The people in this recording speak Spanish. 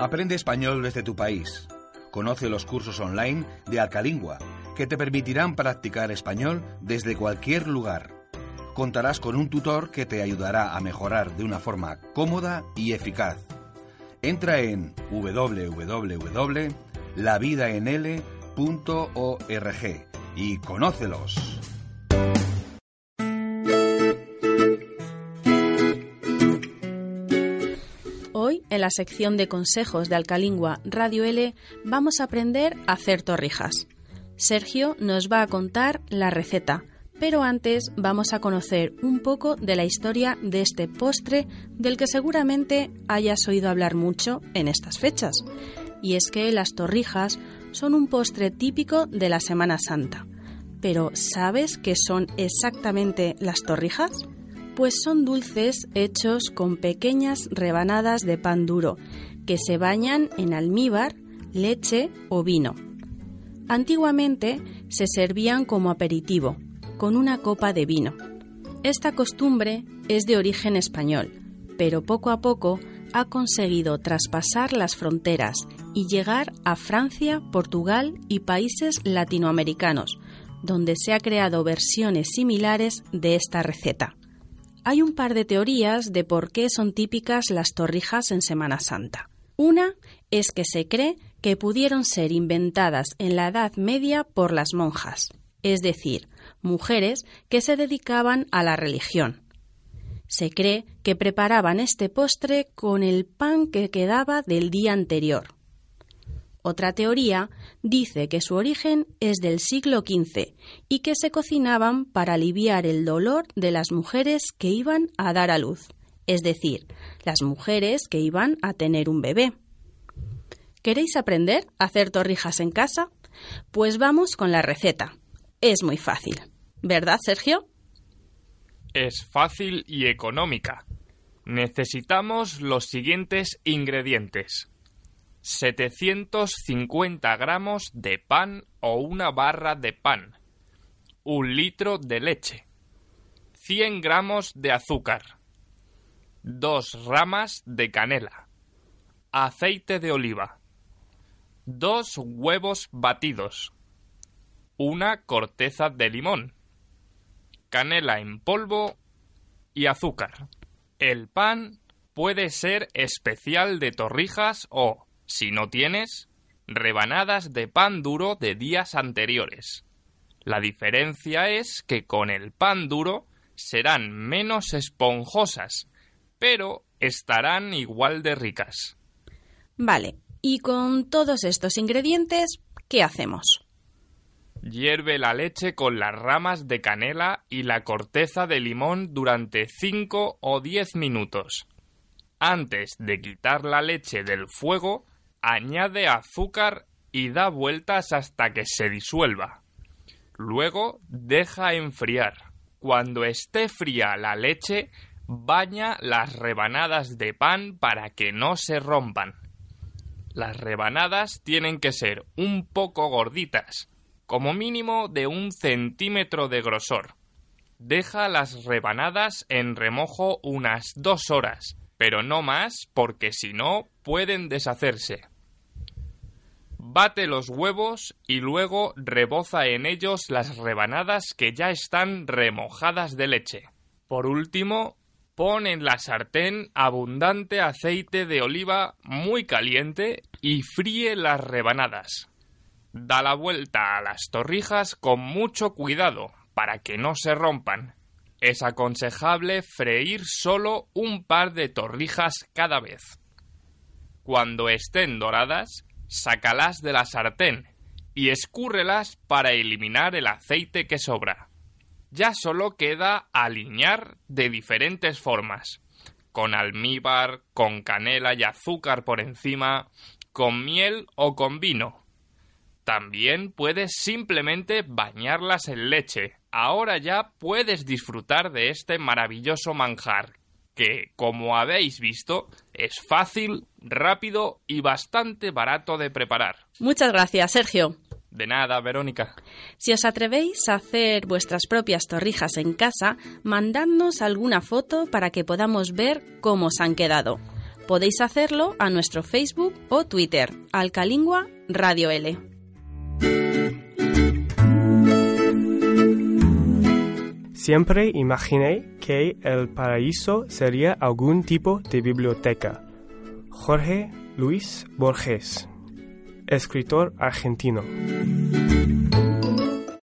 Aprende español desde tu país. Conoce los cursos online de Alcalingua que te permitirán practicar español desde cualquier lugar. Contarás con un tutor que te ayudará a mejorar de una forma cómoda y eficaz. Entra en www.lavidaenl.org y conócelos. En la sección de consejos de Alcalingua Radio L, vamos a aprender a hacer torrijas. Sergio nos va a contar la receta, pero antes vamos a conocer un poco de la historia de este postre del que seguramente hayas oído hablar mucho en estas fechas. Y es que las torrijas son un postre típico de la Semana Santa. Pero ¿sabes qué son exactamente las torrijas? Pues son dulces hechos con pequeñas rebanadas de pan duro que se bañan en almíbar, leche o vino. Antiguamente se servían como aperitivo, con una copa de vino. Esta costumbre es de origen español, pero poco a poco ha conseguido traspasar las fronteras y llegar a Francia, Portugal y países latinoamericanos, donde se ha creado versiones similares de esta receta. Hay un par de teorías de por qué son típicas las torrijas en Semana Santa. Una es que se cree que pudieron ser inventadas en la Edad Media por las monjas, es decir, mujeres que se dedicaban a la religión. Se cree que preparaban este postre con el pan que quedaba del día anterior. Otra teoría dice que su origen es del siglo XV y que se cocinaban para aliviar el dolor de las mujeres que iban a dar a luz, es decir, las mujeres que iban a tener un bebé. ¿Queréis aprender a hacer torrijas en casa? Pues vamos con la receta. Es muy fácil. ¿Verdad, Sergio? Es fácil y económica. Necesitamos los siguientes ingredientes. 750 gramos de pan o una barra de pan. Un litro de leche. 100 gramos de azúcar. Dos ramas de canela. Aceite de oliva. Dos huevos batidos. Una corteza de limón. Canela en polvo y azúcar. El pan puede ser especial de torrijas o, si no tienes, rebanadas de pan duro de días anteriores. La diferencia es que con el pan duro serán menos esponjosas, pero estarán igual de ricas. Vale, y con todos estos ingredientes, ¿qué hacemos? Hierve la leche con las ramas de canela y la corteza de limón durante 5 o 10 minutos. Antes de quitar la leche del fuego, añade azúcar y da vueltas hasta que se disuelva. Luego deja enfriar. Cuando esté fría la leche, baña las rebanadas de pan para que no se rompan. Las rebanadas tienen que ser un poco gorditas, como mínimo de un centímetro de grosor. Deja las rebanadas en remojo unas dos horas, pero no más porque si no pueden deshacerse. Bate los huevos y luego reboza en ellos las rebanadas que ya están remojadas de leche. Por último, pon en la sartén abundante aceite de oliva muy caliente y fríe las rebanadas. Da la vuelta a las torrijas con mucho cuidado para que no se rompan. Es aconsejable freír solo un par de torrijas cada vez. Cuando estén doradas, sácalas de la sartén y escúrrelas para eliminar el aceite que sobra. Ya solo queda aliñar de diferentes formas, con almíbar, con canela y azúcar por encima, con miel o con vino. También puedes simplemente bañarlas en leche. Ahora ya puedes disfrutar de este maravilloso manjar, que, como habéis visto, es fácil, rápido y bastante barato de preparar. Muchas gracias, Sergio. De nada, Verónica. Si os atrevéis a hacer vuestras propias torrijas en casa, mandadnos alguna foto para que podamos ver cómo os han quedado. Podéis hacerlo a nuestro Facebook o Twitter, Alcalingua Radio L. Siempre imaginé que el paraíso sería algún tipo de biblioteca. Jorge Luis Borges, escritor argentino.